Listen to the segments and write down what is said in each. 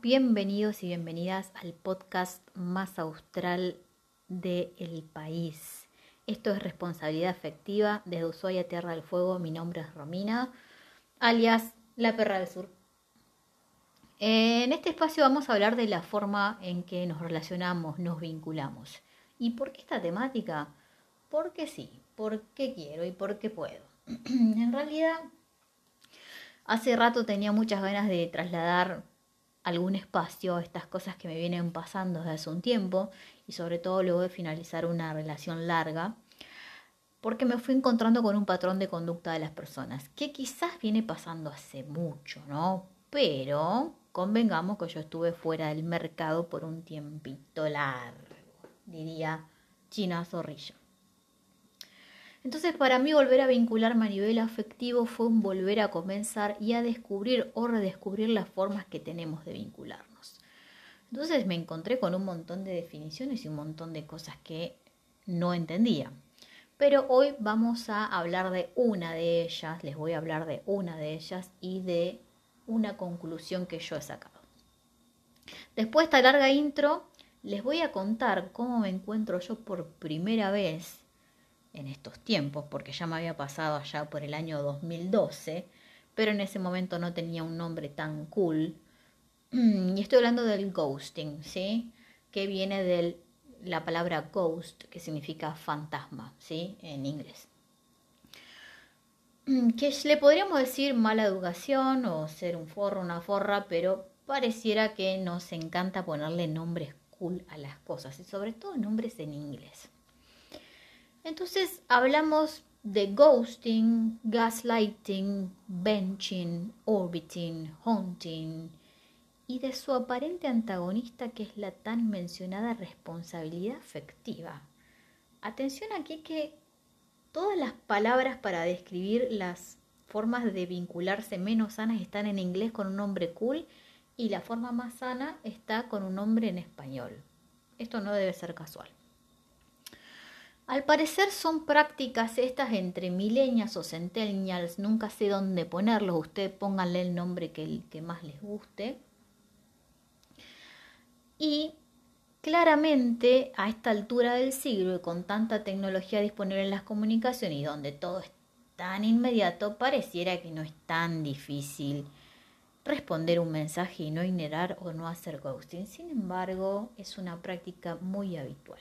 Bienvenidos y bienvenidas al podcast más austral del país. Esto es responsabilidad afectiva desde Ushuaia, Tierra del Fuego. Mi nombre es Romina, alias La Perra del Sur. En este espacio vamos a hablar de la forma en que nos relacionamos, nos vinculamos. ¿Y por qué esta temática? Porque sí, porque quiero y porque puedo. en realidad, hace rato tenía muchas ganas de trasladar algún espacio estas cosas que me vienen pasando desde hace un tiempo y sobre todo luego de finalizar una relación larga, porque me fui encontrando con un patrón de conducta de las personas, que quizás viene pasando hace mucho, ¿no? Pero convengamos que yo estuve fuera del mercado por un tiempito largo, diría China Zorrilla. Entonces para mí volver a vincularme a nivel afectivo fue un volver a comenzar y a descubrir o redescubrir las formas que tenemos de vincularnos. Entonces me encontré con un montón de definiciones y un montón de cosas que no entendía. Pero hoy vamos a hablar de una de ellas, les voy a hablar de una de ellas y de una conclusión que yo he sacado. Después de esta larga intro, les voy a contar cómo me encuentro yo por primera vez en estos tiempos, porque ya me había pasado allá por el año 2012, pero en ese momento no tenía un nombre tan cool. Y estoy hablando del ghosting, ¿sí? Que viene de la palabra ghost, que significa fantasma, ¿sí? En inglés. Que le podríamos decir mala educación o ser un forro, una forra, pero pareciera que nos encanta ponerle nombres cool a las cosas y sobre todo nombres en inglés. Entonces hablamos de ghosting, gaslighting, benching, orbiting, haunting y de su aparente antagonista que es la tan mencionada responsabilidad afectiva. Atención aquí que todas las palabras para describir las formas de vincularse menos sanas están en inglés con un nombre cool y la forma más sana está con un nombre en español. Esto no debe ser casual. Al parecer son prácticas estas entre milenias o centennials, nunca sé dónde ponerlos, ustedes pónganle el nombre que, que más les guste. Y claramente a esta altura del siglo y con tanta tecnología disponible en las comunicaciones y donde todo es tan inmediato, pareciera que no es tan difícil responder un mensaje y no ignorar o no hacer ghosting. Sin embargo, es una práctica muy habitual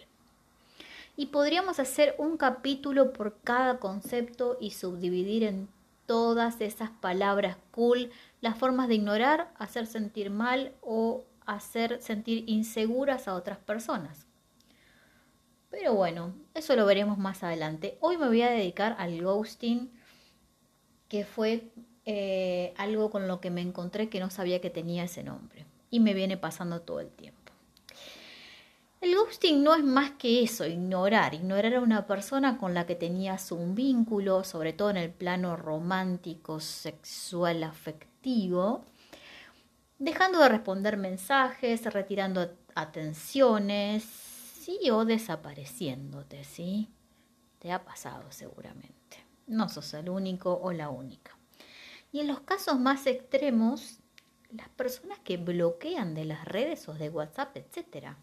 y podríamos hacer un capítulo por cada concepto y subdividir en todas esas palabras cool las formas de ignorar, hacer sentir mal o hacer sentir inseguras a otras personas. Pero bueno, eso lo veremos más adelante. Hoy me voy a dedicar al ghosting, que fue eh, algo con lo que me encontré que no sabía que tenía ese nombre. Y me viene pasando todo el tiempo. El ghosting no es más que eso, ignorar, ignorar a una persona con la que tenías un vínculo, sobre todo en el plano romántico, sexual, afectivo, dejando de responder mensajes, retirando atenciones, sí, o desapareciéndote, ¿sí? Te ha pasado seguramente. No sos el único o la única. Y en los casos más extremos, las personas que bloquean de las redes o de WhatsApp, etcétera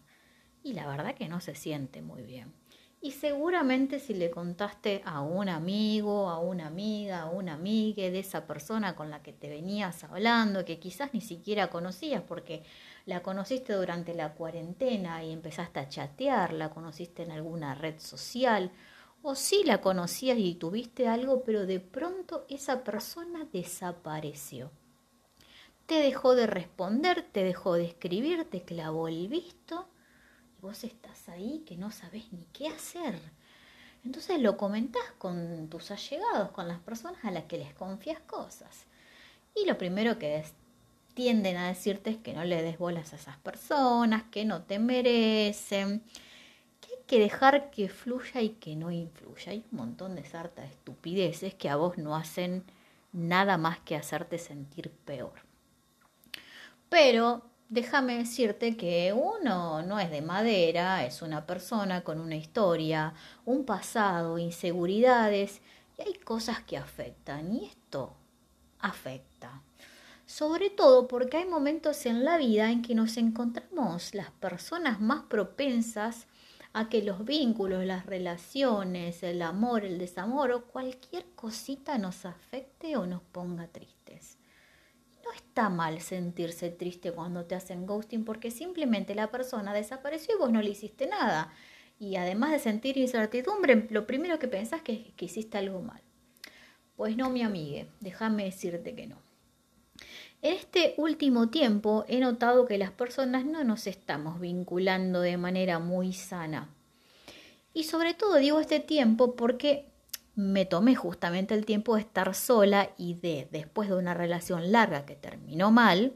y la verdad que no se siente muy bien. Y seguramente si le contaste a un amigo, a una amiga, a una amiga de esa persona con la que te venías hablando, que quizás ni siquiera conocías porque la conociste durante la cuarentena y empezaste a chatear, la conociste en alguna red social, o sí la conocías y tuviste algo, pero de pronto esa persona desapareció. Te dejó de responder, te dejó de escribir, te clavó el visto vos estás ahí que no sabes ni qué hacer. Entonces lo comentás con tus allegados, con las personas a las que les confías cosas. Y lo primero que tienden a decirte es que no le des bolas a esas personas, que no te merecen, que hay que dejar que fluya y que no influya. Hay un montón de sarta de estupideces que a vos no hacen nada más que hacerte sentir peor. Pero déjame decirte que uno no es de madera, es una persona con una historia, un pasado, inseguridades, y hay cosas que afectan, y esto afecta. sobre todo porque hay momentos en la vida en que nos encontramos las personas más propensas a que los vínculos, las relaciones, el amor, el desamor o cualquier cosita nos afecte o nos ponga tristes. No está mal sentirse triste cuando te hacen ghosting porque simplemente la persona desapareció y vos no le hiciste nada. Y además de sentir incertidumbre, lo primero que pensás es que hiciste algo mal. Pues no, mi amiga, déjame decirte que no. En este último tiempo he notado que las personas no nos estamos vinculando de manera muy sana. Y sobre todo digo este tiempo porque me tomé justamente el tiempo de estar sola y de, después de una relación larga que terminó mal,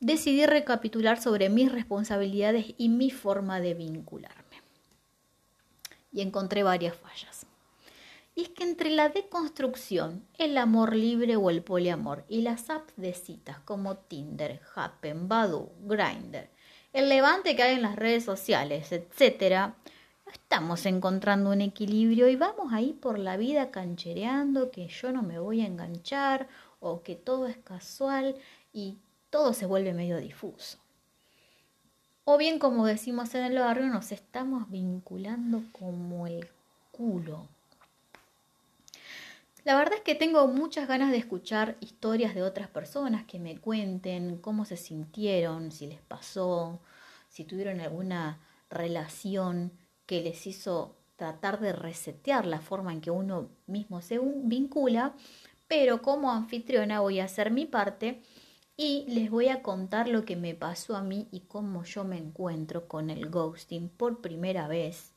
decidí recapitular sobre mis responsabilidades y mi forma de vincularme. Y encontré varias fallas. Y es que entre la deconstrucción, el amor libre o el poliamor y las apps de citas como Tinder, Happen, Badoo, Grindr, el levante que hay en las redes sociales, etc., estamos encontrando un equilibrio y vamos ahí por la vida canchereando que yo no me voy a enganchar o que todo es casual y todo se vuelve medio difuso. O bien, como decimos en el barrio, nos estamos vinculando como el culo. La verdad es que tengo muchas ganas de escuchar historias de otras personas que me cuenten cómo se sintieron, si les pasó, si tuvieron alguna relación que les hizo tratar de resetear la forma en que uno mismo se vincula, pero como anfitriona voy a hacer mi parte y les voy a contar lo que me pasó a mí y cómo yo me encuentro con el ghosting por primera vez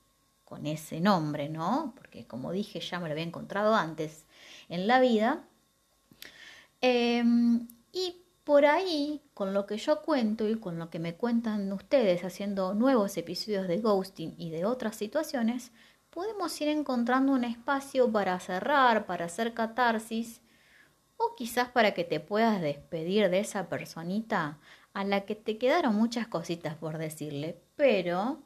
con ese nombre, ¿no? Porque como dije ya me lo había encontrado antes en la vida. Em, y por ahí, con lo que yo cuento y con lo que me cuentan ustedes haciendo nuevos episodios de ghosting y de otras situaciones, podemos ir encontrando un espacio para cerrar, para hacer catarsis o quizás para que te puedas despedir de esa personita a la que te quedaron muchas cositas por decirle, pero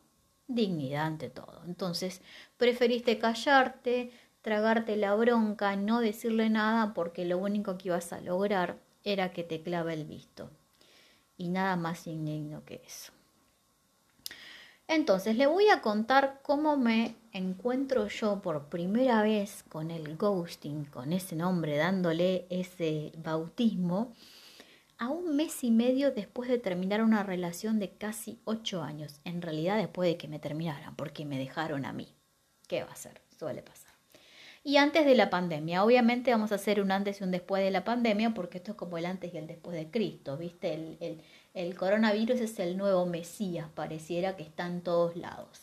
dignidad ante todo. Entonces, preferiste callarte, tragarte la bronca, no decirle nada porque lo único que ibas a lograr era que te clave el visto. Y nada más indigno que eso. Entonces, le voy a contar cómo me encuentro yo por primera vez con el ghosting, con ese nombre, dándole ese bautismo, a un mes y medio después de terminar una relación de casi ocho años. En realidad, después de que me terminaran, porque me dejaron a mí. ¿Qué va a ser? Suele pasar y antes de la pandemia. Obviamente vamos a hacer un antes y un después de la pandemia porque esto es como el antes y el después de Cristo, ¿viste? El, coronavirus es el nuevo Mesías, pareciera que está en todos lados.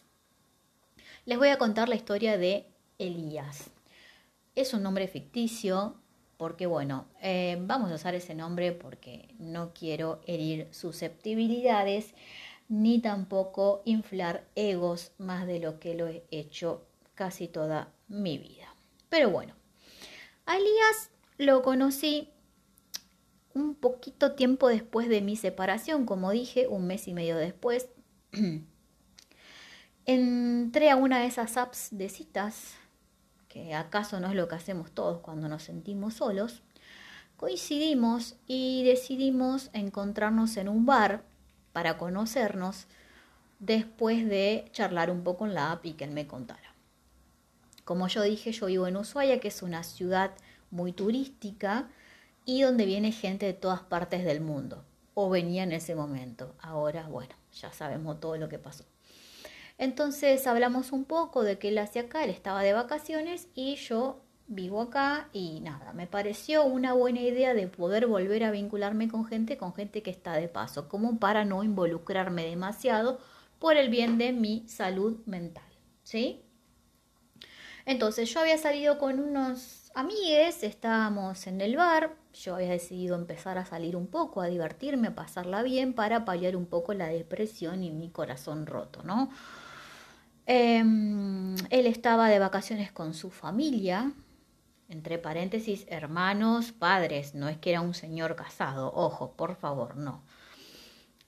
Les voy a contar la historia de Elías. Es un nombre ficticio porque, bueno, eh, vamos a usar ese nombre porque no quiero herir susceptibilidades ni tampoco inflar egos más de lo que lo he hecho casi toda mi vida. Pero bueno, a Elías lo conocí un poquito tiempo después de mi separación, como dije, un mes y medio después. Entré a una de esas apps de citas, que acaso no es lo que hacemos todos cuando nos sentimos solos. Coincidimos y decidimos encontrarnos en un bar para conocernos después de charlar un poco en la app y que él me contara. Como yo dije, yo vivo en Ushuaia, que es una ciudad muy turística y donde viene gente de todas partes del mundo, o venía en ese momento. Ahora, bueno, ya sabemos todo lo que pasó. Entonces hablamos un poco de que él hacía acá, él estaba de vacaciones y yo vivo acá y nada, me pareció una buena idea de poder volver a vincularme con gente, con gente que está de paso, como para no involucrarme demasiado por el bien de mi salud mental, ¿sí? Entonces yo había salido con unos amigues, estábamos en el bar, yo había decidido empezar a salir un poco, a divertirme, a pasarla bien para paliar un poco la depresión y mi corazón roto, ¿no? Em, él estaba de vacaciones con su familia, entre paréntesis, hermanos, padres, no es que era un señor casado, ojo, por favor, no.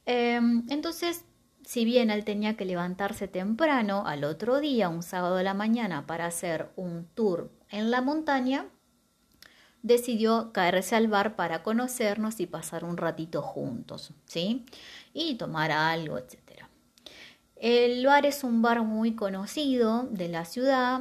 Em, entonces si bien él tenía que levantarse temprano al otro día, un sábado de la mañana, para hacer un tour en la montaña, decidió caerse al bar para conocernos y pasar un ratito juntos, ¿sí? Y tomar algo, etc. El bar es un bar muy conocido de la ciudad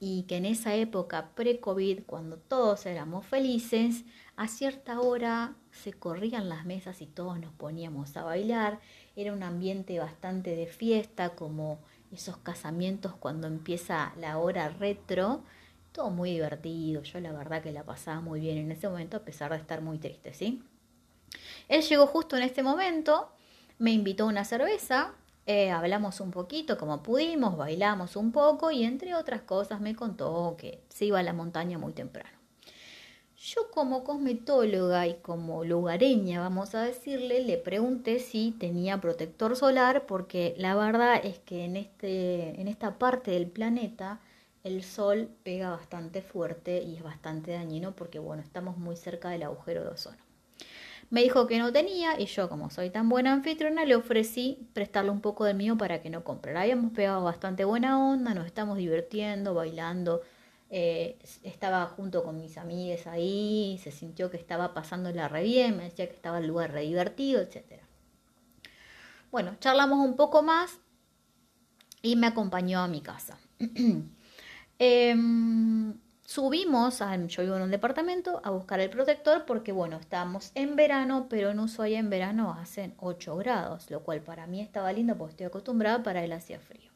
y que en esa época pre-COVID, cuando todos éramos felices, a cierta hora se corrían las mesas y todos nos poníamos a bailar. Era un ambiente bastante de fiesta, como esos casamientos cuando empieza la hora retro. Todo muy divertido. Yo la verdad que la pasaba muy bien en ese momento, a pesar de estar muy triste, ¿sí? Él llegó justo en este momento, me invitó a una cerveza, eh, hablamos un poquito como pudimos, bailamos un poco y entre otras cosas me contó que se iba a la montaña muy temprano. Yo como cosmetóloga y como lugareña, vamos a decirle, le pregunté si tenía protector solar porque la verdad es que en, este, en esta parte del planeta el sol pega bastante fuerte y es bastante dañino porque bueno, estamos muy cerca del agujero de ozono. Me dijo que no tenía y yo, como soy tan buena anfitriona, le ofrecí prestarle un poco del mío para que no comprara. Habíamos pegado bastante buena onda, nos estamos divirtiendo, bailando. Eh, estaba junto con mis amigas ahí, se sintió que estaba pasándola re bien, me decía que estaba el lugar re divertido, etc. Bueno, charlamos un poco más y me acompañó a mi casa. eh, subimos, a, yo vivo en un departamento, a buscar el protector porque, bueno, estábamos en verano, pero en Ushuaia en verano hacen 8 grados, lo cual para mí estaba lindo porque estoy acostumbrada, para él hacía frío.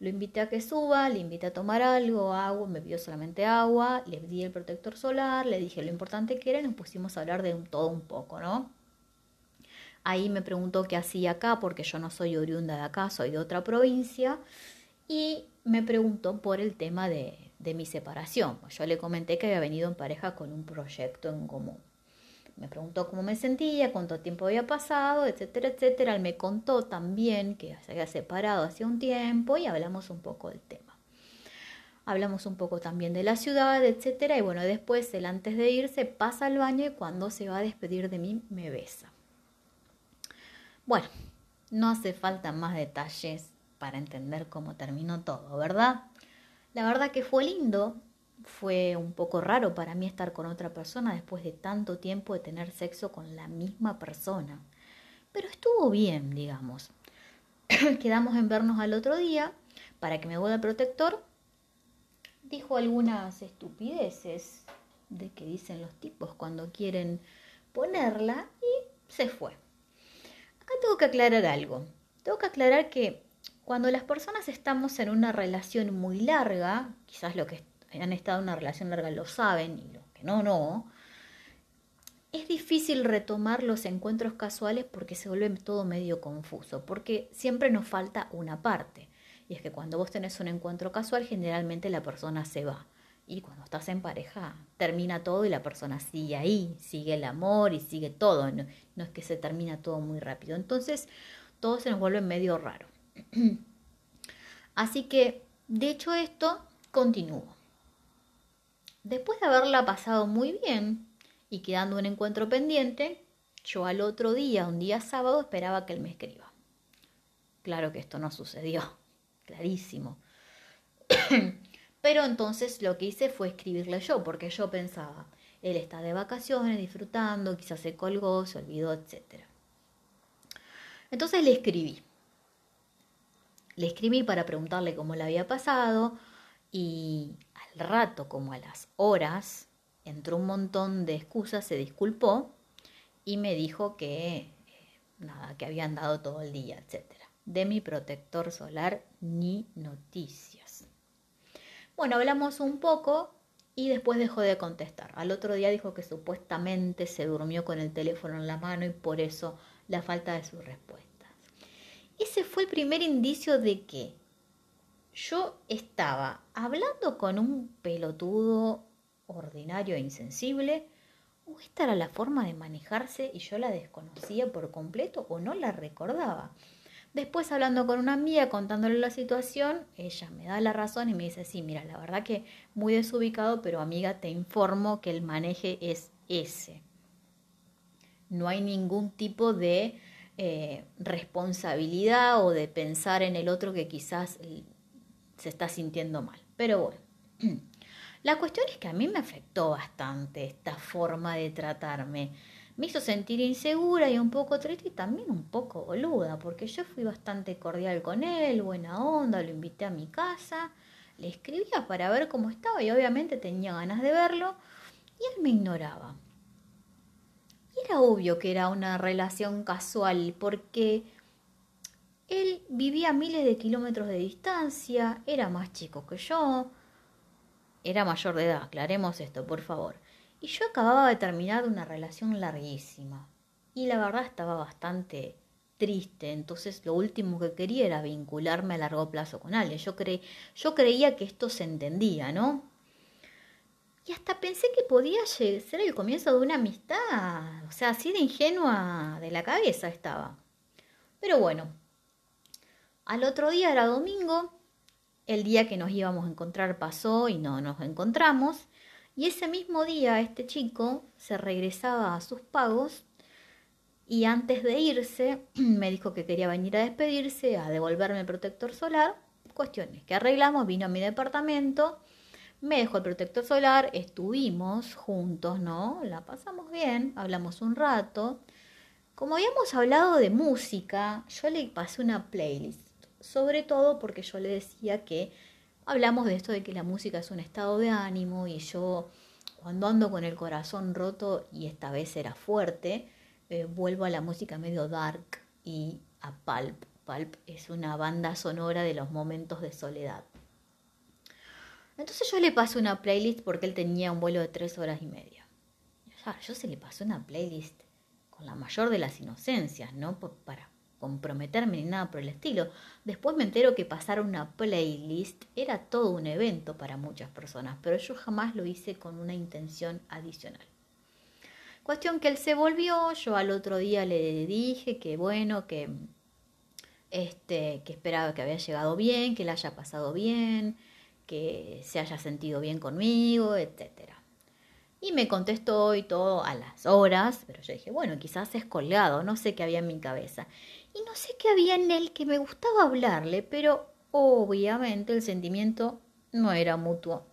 Lo invité a que suba, le invité a tomar algo, agua, me pidió solamente agua, le di el protector solar, le dije lo importante que era y nos pusimos a hablar de todo un poco, ¿no? Ahí me preguntó qué hacía acá, porque yo no soy oriunda de acá, soy de otra provincia, y me preguntó por el tema de, de mi separación. Yo le comenté que había venido en pareja con un proyecto en común. Me preguntó cómo me sentía, cuánto tiempo había pasado, etcétera, etcétera. Él me contó también que se había separado hace un tiempo y hablamos un poco del tema. Hablamos un poco también de la ciudad, etcétera. Y bueno, después él antes de irse pasa al baño y cuando se va a despedir de mí me besa. Bueno, no hace falta más detalles para entender cómo terminó todo, ¿verdad? La verdad que fue lindo, fue un poco raro para mí estar con otra persona después de tanto tiempo de tener sexo con la misma persona. Pero estuvo bien, digamos. Quedamos en vernos al otro día para que me vuelva el protector. Dijo algunas estupideces de que dicen los tipos cuando quieren ponerla y se fue. Acá tengo que aclarar algo. Tengo que aclarar que cuando las personas estamos en una relación muy larga, quizás los que han estado en una relación larga lo saben y los que no, no, es difícil retomar los encuentros casuales porque se vuelve todo medio confuso, porque siempre nos falta una parte. Y es que cuando vos tenés un encuentro casual, generalmente la persona se va. Y cuando estás en pareja, termina todo y la persona sigue ahí, sigue el amor y sigue todo. No, es que se termina todo muy rápido. Entonces, todo se nos vuelve medio raro. Así que, de hecho, esto continuó. Después de haberla pasado muy bien y quedando un encuentro pendiente, yo al otro día, un día sábado, esperaba que él me escriba. Claro que esto no sucedió, clarísimo. Pero entonces lo que hice fue escribirle yo, porque yo pensaba, él está de vacaciones, disfrutando, quizás se colgó, se olvidó, etc. Entonces le escribí. Le escribí para preguntarle cómo le había pasado y rato, como a las horas, entró un montón de excusas, se disculpó y me dijo que eh, nada, que habían dado todo el día, etc. De mi protector solar ni noticias. Bueno, hablamos un poco y después dejó de contestar. Al otro día dijo que supuestamente se durmió con el teléfono en la mano y por eso la falta de su respuesta ese fue el primer indicio de que yo estaba hablando con un pelotudo ordinario e insensible, o esta era la forma de manejarse y yo la desconocía por completo o no la recordaba. Después hablando con una amiga, contándole la situación, ella me da la razón y me dice, sí, mira, la verdad que muy desubicado, pero amiga, te informo que el maneje es ese. No hay ningún tipo de eh, responsabilidad o de pensar en el otro que quizás se está sintiendo mal. Pero bueno, La cuestión es que a mí me afectó bastante esta forma de tratarme. Me hizo sentir insegura y un poco triste y también un poco boluda, porque yo fui bastante cordial con él, buena onda, lo invité a mi casa, le escribía para ver cómo estaba y obviamente tenía ganas de verlo y él me ignoraba. Y era obvio que era una relación casual porque él vivía a miles de kilómetros de distancia, era más chico que yo, era mayor de edad, aclaremos esto, por favor. Y yo acababa de terminar una relación larguísima. Y la verdad estaba bastante triste, entonces lo último que quería era vincularme a largo plazo con alguien. Yo, yo creía que esto se entendía, ¿no? Y hasta pensé que podía ser el comienzo de una amistad. O sea, así de ingenua de la cabeza estaba. Pero bueno, al otro día era domingo, el día que nos íbamos a encontrar pasó y no nos encontramos. Y ese mismo día este chico se regresaba a sus pagos y antes de irse me dijo que quería venir a despedirse, a devolverme el protector solar. Cuestiones que arreglamos, vino a mi departamento, me dejó el protector solar, estuvimos juntos, ¿no? La pasamos bien, hablamos un rato. Como habíamos hablado de música, yo le pasé una playlist sobre todo porque yo le decía que hablamos de esto de que la música es un estado de ánimo y yo cuando ando con el corazón roto y esta vez era fuerte, eh, vuelvo a la música medio dark y a Pulp. Pulp es una banda sonora de los momentos de soledad. Entonces yo le pasé una playlist porque él tenía un vuelo de tres horas y media. yo se le pasé una playlist con la mayor de las inocencias, ¿no? Para comprometerme ni nada por el estilo. Después me entero que pasar una playlist era todo un evento para muchas personas, pero yo jamás lo hice con una intención adicional. Cuestión que él se volvió, yo al otro día le dije que bueno, que este, que esperaba que había llegado bien, que le haya pasado bien, que se haya sentido bien conmigo, etcétera. Y me contestó hoy todo a las horas, pero yo dije, bueno, quizás es colgado, no sé qué había en mi cabeza. Y no sé qué había en él que me gustaba hablarle, pero obviamente el sentimiento no era mutuo.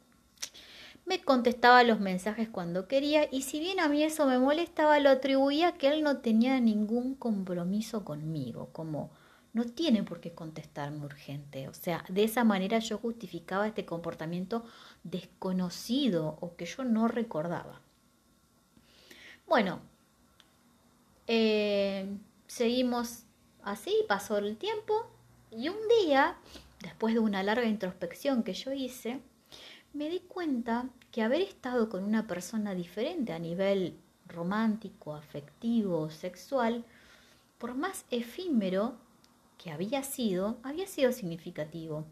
Me contestaba los mensajes cuando quería y si bien a mí eso me molestaba, lo atribuía a que él no tenía ningún compromiso conmigo, como no tiene por qué contestarme urgente. O sea, de esa manera yo justificaba este comportamiento desconocido o que yo no recordaba. Bueno, eh, seguimos Así pasó el tiempo y un día, después de una larga introspección que yo hice, me di cuenta que haber estado con una persona diferente a nivel romántico, afectivo, sexual, por más efímero que había sido, había sido significativo,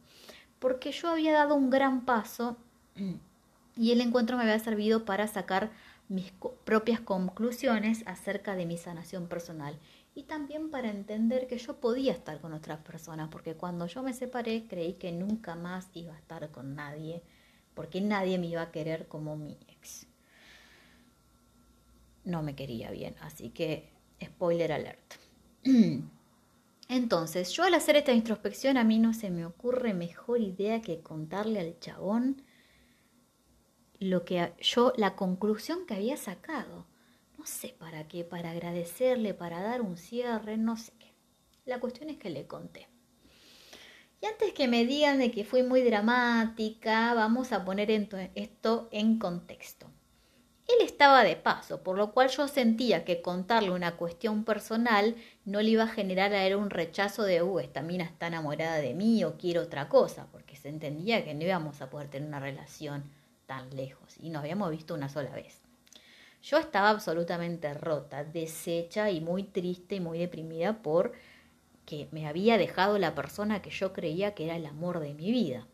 porque yo había dado un gran paso y el encuentro me había servido para sacar mis propias conclusiones acerca de mi sanación personal y también para entender que yo podía estar con otras personas, porque cuando yo me separé creí que nunca más iba a estar con nadie, porque nadie me iba a querer como mi ex. No me quería bien, así que spoiler alert. Entonces, yo al hacer esta introspección a mí no se me ocurre mejor idea que contarle al chabón lo que yo la conclusión que había sacado no sé para qué, para agradecerle, para dar un cierre, no sé qué. La cuestión es que le conté. Y antes que me digan de que fui muy dramática, vamos a poner esto en contexto. Él estaba de paso, por lo cual yo sentía que contarle una cuestión personal no le iba a generar a él un rechazo de, uh, esta mina está enamorada de mí o quiere otra cosa, porque se entendía que no íbamos a poder tener una relación tan lejos y nos habíamos visto una sola vez. Yo estaba absolutamente rota, deshecha y muy triste y muy deprimida por que me había dejado la persona que yo creía que era el amor de mi vida.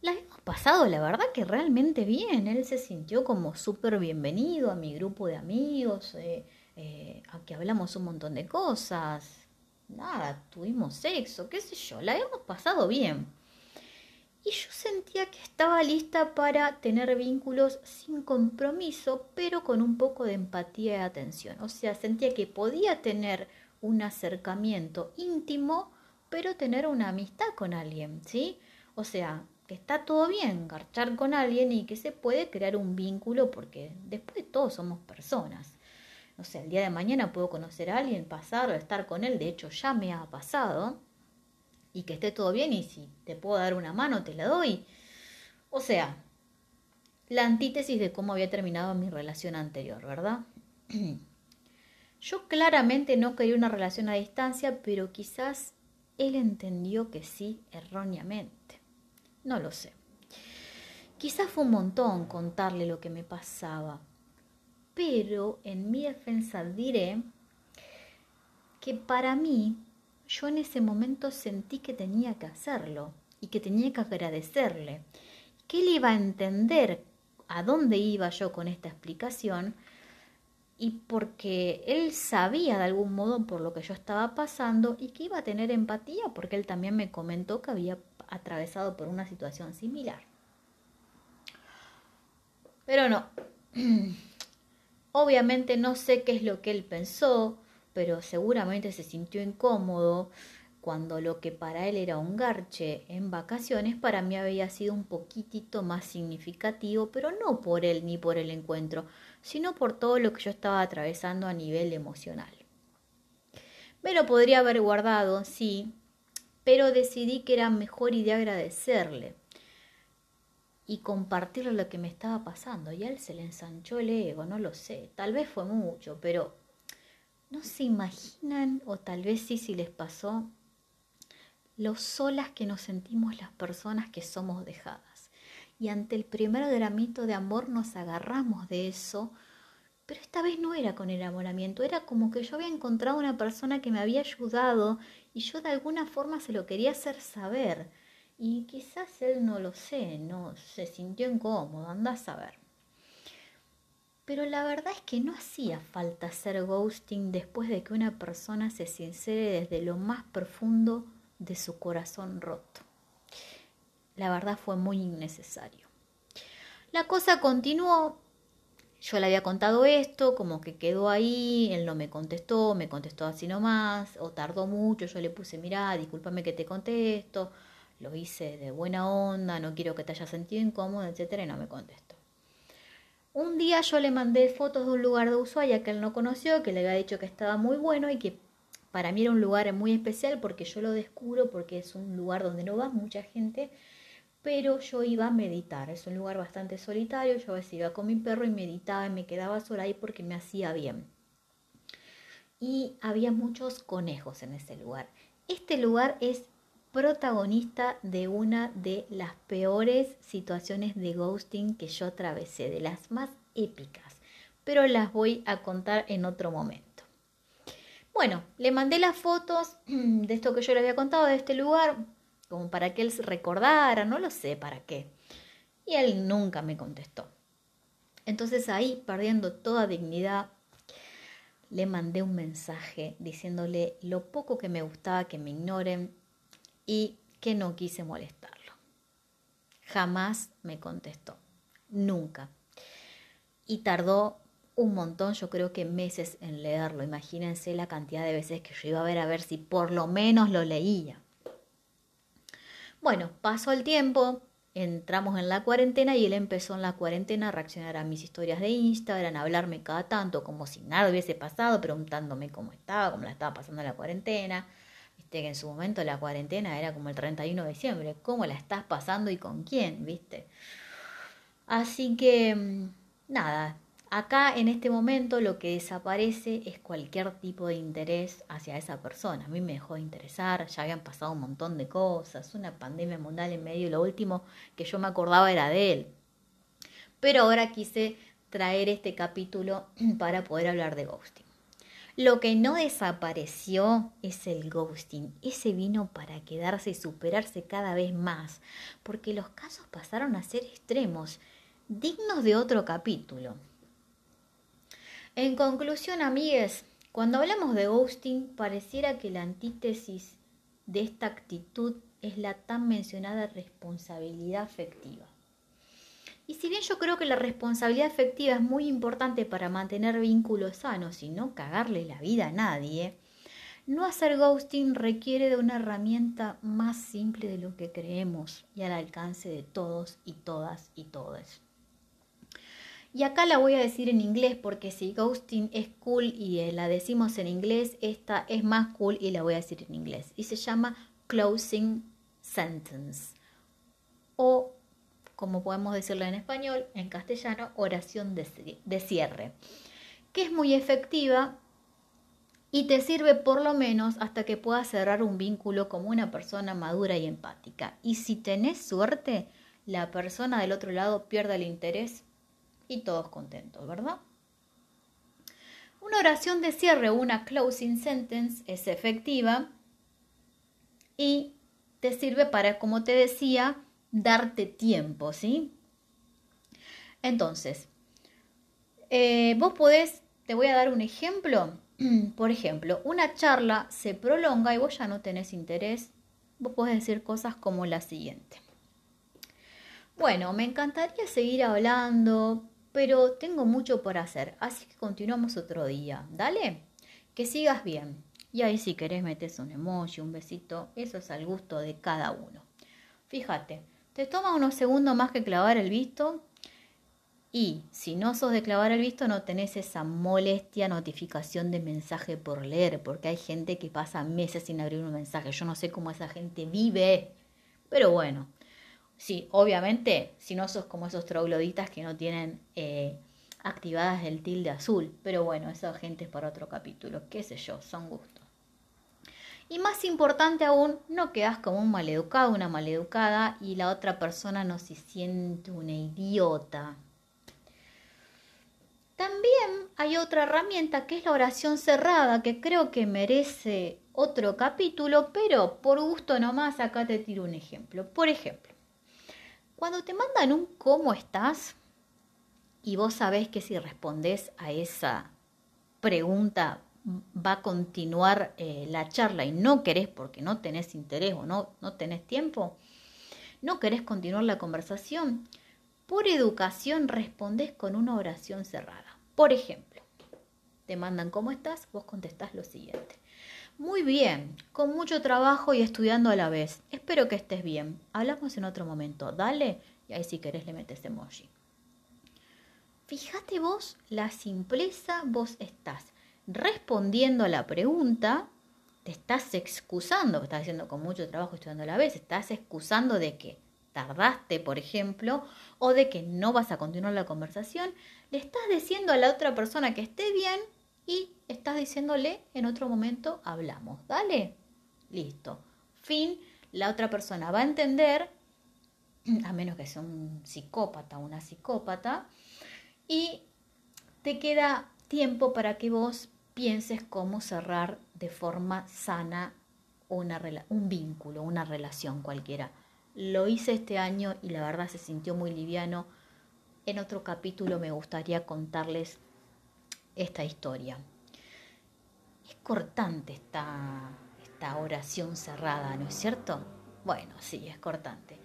La hemos pasado, la verdad que realmente bien. Él se sintió como súper bienvenido a mi grupo de amigos, eh, eh, a que hablamos un montón de cosas. Nada, tuvimos sexo, qué sé yo, la hemos pasado bien y yo sentía que estaba lista para tener vínculos sin compromiso, pero con un poco de empatía y atención. O sea, sentía que podía tener un acercamiento íntimo, pero tener una amistad con alguien, ¿sí? O sea, que está todo bien garchar con alguien y que se puede crear un vínculo porque después todos somos personas. No sé, el día de mañana puedo conocer a alguien, pasar o estar con él, de hecho ya me ha pasado, y que esté todo bien y si te puedo dar una mano te la doy. O sea, la antítesis de cómo había terminado mi relación anterior, ¿verdad? Yo claramente no quería una relación a distancia, pero quizás él entendió que sí erróneamente. No lo sé. Quizás fue un montón contarle lo que me pasaba, pero en mi defensa diré que para mí yo en ese momento sentí que tenía que hacerlo y que tenía que agradecerle, que él iba a entender a dónde iba yo con esta explicación y porque él sabía de algún modo por lo que yo estaba pasando y que iba a tener empatía porque él también me comentó que había atravesado por una situación similar. Pero no, obviamente no sé qué es lo que él pensó, pero seguramente se sintió incómodo cuando lo que para él era un garche en vacaciones, para mí había sido un poquitito más significativo, pero no por él ni por el encuentro, sino por todo lo que yo estaba atravesando a nivel emocional. Me lo podría haber guardado, sí, pero decidí que era mejor idea agradecerle y compartirle lo que me estaba pasando. Y a él se le ensanchó el ego, no lo sé, tal vez fue mucho, pero no se imaginan, o tal vez sí si les pasó, lo solas que nos sentimos las personas que somos dejadas. Y ante el primer gramito de amor nos agarramos de eso, pero esta vez no era con enamoramiento, era como que yo había encontrado una persona que me había ayudado y yo de alguna forma se lo quería hacer saber. Y quizás él no lo sé, no se sintió incómodo, anda a saber. Pero la verdad es que no hacía falta hacer ghosting después de que una persona se sincere desde lo más profundo de su corazón roto. La verdad fue muy innecesario. La cosa continuó. Yo le había contado esto, como que quedó ahí, él no me contestó, me contestó así nomás, o tardó mucho, yo le puse, mira, discúlpame que te contesto, lo hice de buena onda, no quiero que te hayas sentido incómodo, etcétera, y no me contestó. Un día yo le mandé fotos de un lugar de Ushuaia que él no conoció, que le había dicho que estaba muy bueno y que para mí era un lugar muy especial porque yo lo descubro, porque es un lugar donde no va mucha gente, pero yo iba a meditar. Es un lugar bastante solitario, yo a veces iba con mi perro y meditaba y me quedaba sola ahí porque me hacía bien. Y había muchos conejos en ese lugar. Este lugar es protagonista de una de las peores situaciones de ghosting que yo atravesé, de las más épicas, pero las voy a contar en otro momento. Bueno, le mandé las fotos de esto que yo le había contado, de este lugar, como para que él recordara, no lo sé para qué. Y él nunca me contestó. Entonces ahí, perdiendo toda dignidad, le mandé un mensaje diciéndole lo poco que me gustaba que me ignoren y que no quise molestarlo. Jamás me contestó, nunca. Y tardó un montón, yo creo que meses en leerlo. Imagínense la cantidad de veces que yo iba a ver a ver si por lo menos lo leía. Bueno, pasó el tiempo, entramos en la cuarentena y él empezó en la cuarentena a reaccionar a mis historias de Instagram, a hablarme cada tanto como si nada hubiese pasado, preguntándome cómo estaba, cómo la estaba pasando la cuarentena. Que en su momento la cuarentena era como el 31 de diciembre, cómo la estás pasando y con quién, viste. Así que, mm, nada, Acá en este momento lo que desaparece es cualquier tipo de interés hacia esa persona. A mí me dejó de interesar, ya habían pasado un montón de cosas, una pandemia mundial en medio, lo último que yo me acordaba era de él. Pero ahora quise traer este capítulo para poder hablar de ghosting. Lo que no desapareció es el ghosting. Ese vino para quedarse y superarse cada vez más, porque los casos pasaron a ser extremos, dignos de otro capítulo. En conclusión, amigues, cuando hablamos de ghosting, pareciera que la antítesis de esta actitud es la tan mencionada responsabilidad afectiva. Y si bien yo creo que la responsabilidad afectiva es muy importante para mantener vínculos sanos y no cagarle la vida a nadie, No hacer ghosting requiere de una herramienta más simple de lo que creemos y al alcance de todos y todas y todos. Y acá la voy a decir en inglés porque si ghosting es cool y eh, la decimos en inglés, esta es más cool y la voy a decir en inglés. Y se llama closing sentence. O, como podemos decirlo en español, en castellano, oración de cierre. Que es muy efectiva y te sirve por lo menos hasta que puedas cerrar un vínculo como una persona madura y empática. Y si tenés suerte, la persona del otro lado pierde el interés y todos contentos, ¿verdad? Una oración de cierre o una closing sentence es efectiva y te sirve para, como te decía, darte tiempo, ¿sí? Entonces, eh, vos podés, te voy a dar un ejemplo. Por ejemplo, una charla se prolonga y vos ya no tenés interés. Vos podés decir cosas como la siguiente. Bueno, me encantaría seguir hablando, pero tengo mucho por hacer, así que continuamos otro día. Dale, que sigas bien. Y ahí si querés metes un emoji, un besito, eso es al gusto de cada uno. Fíjate, te toma unos segundos más que clavar el visto y si no sos de clavar el visto no tenés esa molestia notificación de mensaje por leer, porque hay gente que pasa meses sin abrir un mensaje. Yo no sé cómo esa gente vive, pero bueno, Sí, obviamente, si no sos como esos trogloditas que no tienen eh, activadas el tilde azul. Pero bueno, esa gente es para otro capítulo. Qué sé yo, son gustos. Y más importante aún, no quedas como un maleducado, una maleducada y la otra persona no se siente una idiota. También hay otra herramienta que es la oración cerrada, que creo que merece otro capítulo, pero por gusto nomás acá te tiro un ejemplo. Por ejemplo, cuando te mandan un ¿cómo estás? y vos sabés que si respondes a esa pregunta va a continuar eh, la charla y no querés porque no tenés interés o no, no tenés tiempo, no querés continuar la conversación, por educación respondés con una oración cerrada. Por ejemplo, te mandan ¿cómo estás? Vos contestás lo siguiente. Muy bien, con mucho trabajo y estudiando a la vez. Espero que estés bien. Hablamos en otro momento. Dale. Y ahí si querés le metes emoji. Fíjate vos la simpleza, vos estás respondiendo a la pregunta, te estás excusando, estás haciendo con mucho trabajo estudiando a la vez, estás excusando de que tardaste, por ejemplo, o de que no vas a continuar la conversación, le estás diciendo a la otra persona que esté bien y estás diciéndole en otro momento hablamos. Dale. Listo. Fin. La otra persona va a entender, a menos que sea un psicópata o una psicópata, y te queda tiempo para que vos pienses cómo cerrar de forma sana un vínculo, una relación cualquiera. Lo hice este año y la verdad se sintió muy liviano. En otro capítulo me gustaría contarles esta historia. Es cortante esta, esta oración cerrada, ¿no es cierto? Bueno, sí, es cortante.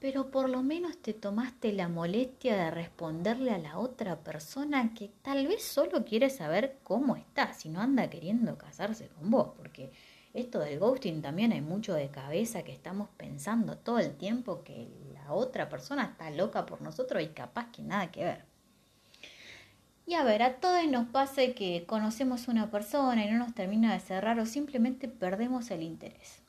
Pero por lo menos te tomaste la molestia de responderle a la otra persona que tal vez solo quiere saber cómo está, si no anda queriendo casarse con vos, porque esto del ghosting también hay mucho de cabeza que estamos pensando todo el tiempo que la otra persona está loca por nosotros y capaz que nada que ver. Y a ver, a todos nos pasa que conocemos una persona y no nos termina de cerrar o simplemente perdemos el interés.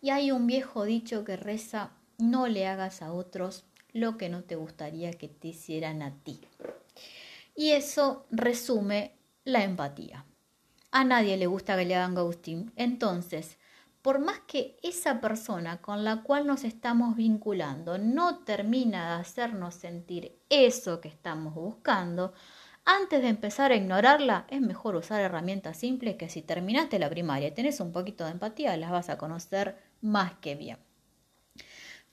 Y hay un viejo dicho que reza, no le hagas a otros lo que no te gustaría que te hicieran a ti. Y eso resume la empatía. A nadie le gusta que le. Entonces, por más que esa persona con la cual nos estamos vinculando no termina de hacernos sentir eso que estamos buscando, antes de empezar a ignorarla, es mejor usar herramientas simples que si terminaste la primaria y tenés un poquito de empatía, las vas a conocer más que bien.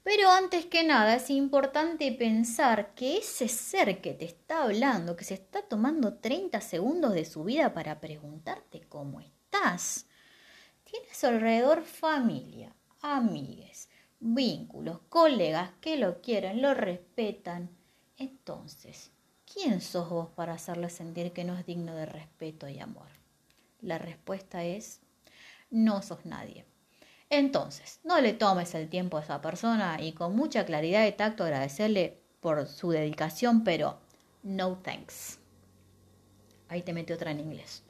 Pero antes que nada es importante pensar que ese ser que te está hablando, que se está tomando 30 segundos de su vida para preguntarte cómo estás, Tienes alrededor familia, amigues, vínculos, colegas que lo quieren, lo respetan. Entonces, ¿quién sos vos para hacerle sentir que no es digno de respeto y amor? La respuesta es no sos nadie. Entonces, no le tomes el tiempo a esa persona y con mucha claridad y tacto agradecerle por su dedicación, pero no thanks. Ahí te mete otra en inglés.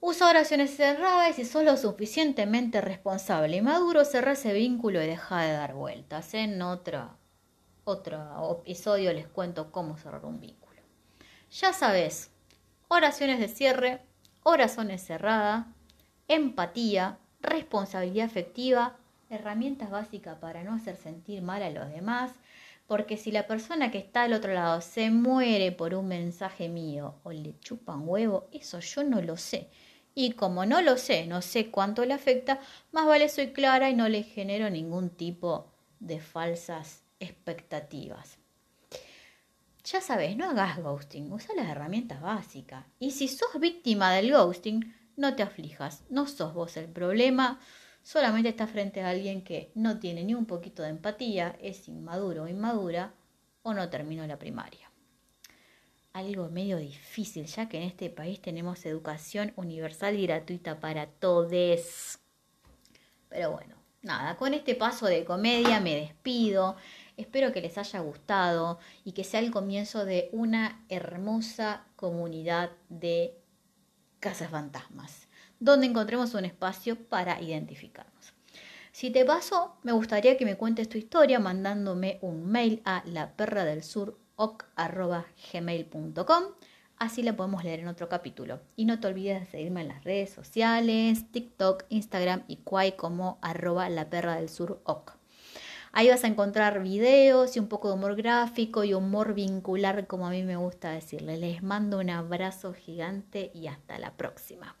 Usa oraciones cerradas y si sos lo suficientemente responsable y maduro, cerra ese vínculo y deja de dar vueltas. En otro, otro episodio les cuento cómo cerrar un vínculo. Ya sabes, oraciones de cierre, oraciones cerradas, empatía, responsabilidad afectiva, herramientas básicas para no hacer sentir mal a los demás, porque si la persona que está al otro lado se muere por un mensaje mío o le chupan huevo, eso yo no lo sé. Y como no lo sé, no sé cuánto le afecta, más vale soy clara y no le genero ningún tipo de falsas expectativas. Ya sabes, no hagas ghosting, usa las herramientas básicas. Y si sos víctima del ghosting, no te aflijas, no sos vos el problema, solamente estás frente a alguien que no tiene ni un poquito de empatía, es inmaduro o inmadura o no terminó la primaria algo medio difícil, ya que en este país tenemos educación universal y gratuita para todos. Pero bueno, nada, con este paso de comedia me despido. Espero que les haya gustado y que sea el comienzo de una hermosa comunidad de casas fantasmas, donde encontremos un espacio para identificarnos. Si te paso, me gustaría que me cuentes tu historia mandándome un mail a la perra del sur Así la podemos leer en otro capítulo. Y no te olvides de seguirme en las redes sociales, TikTok, Instagram y Quai como arroba la perra del sur. Ahí vas a encontrar videos y un poco de humor gráfico y humor vincular, como a mí me gusta decirle. Les mando un abrazo gigante y hasta la próxima.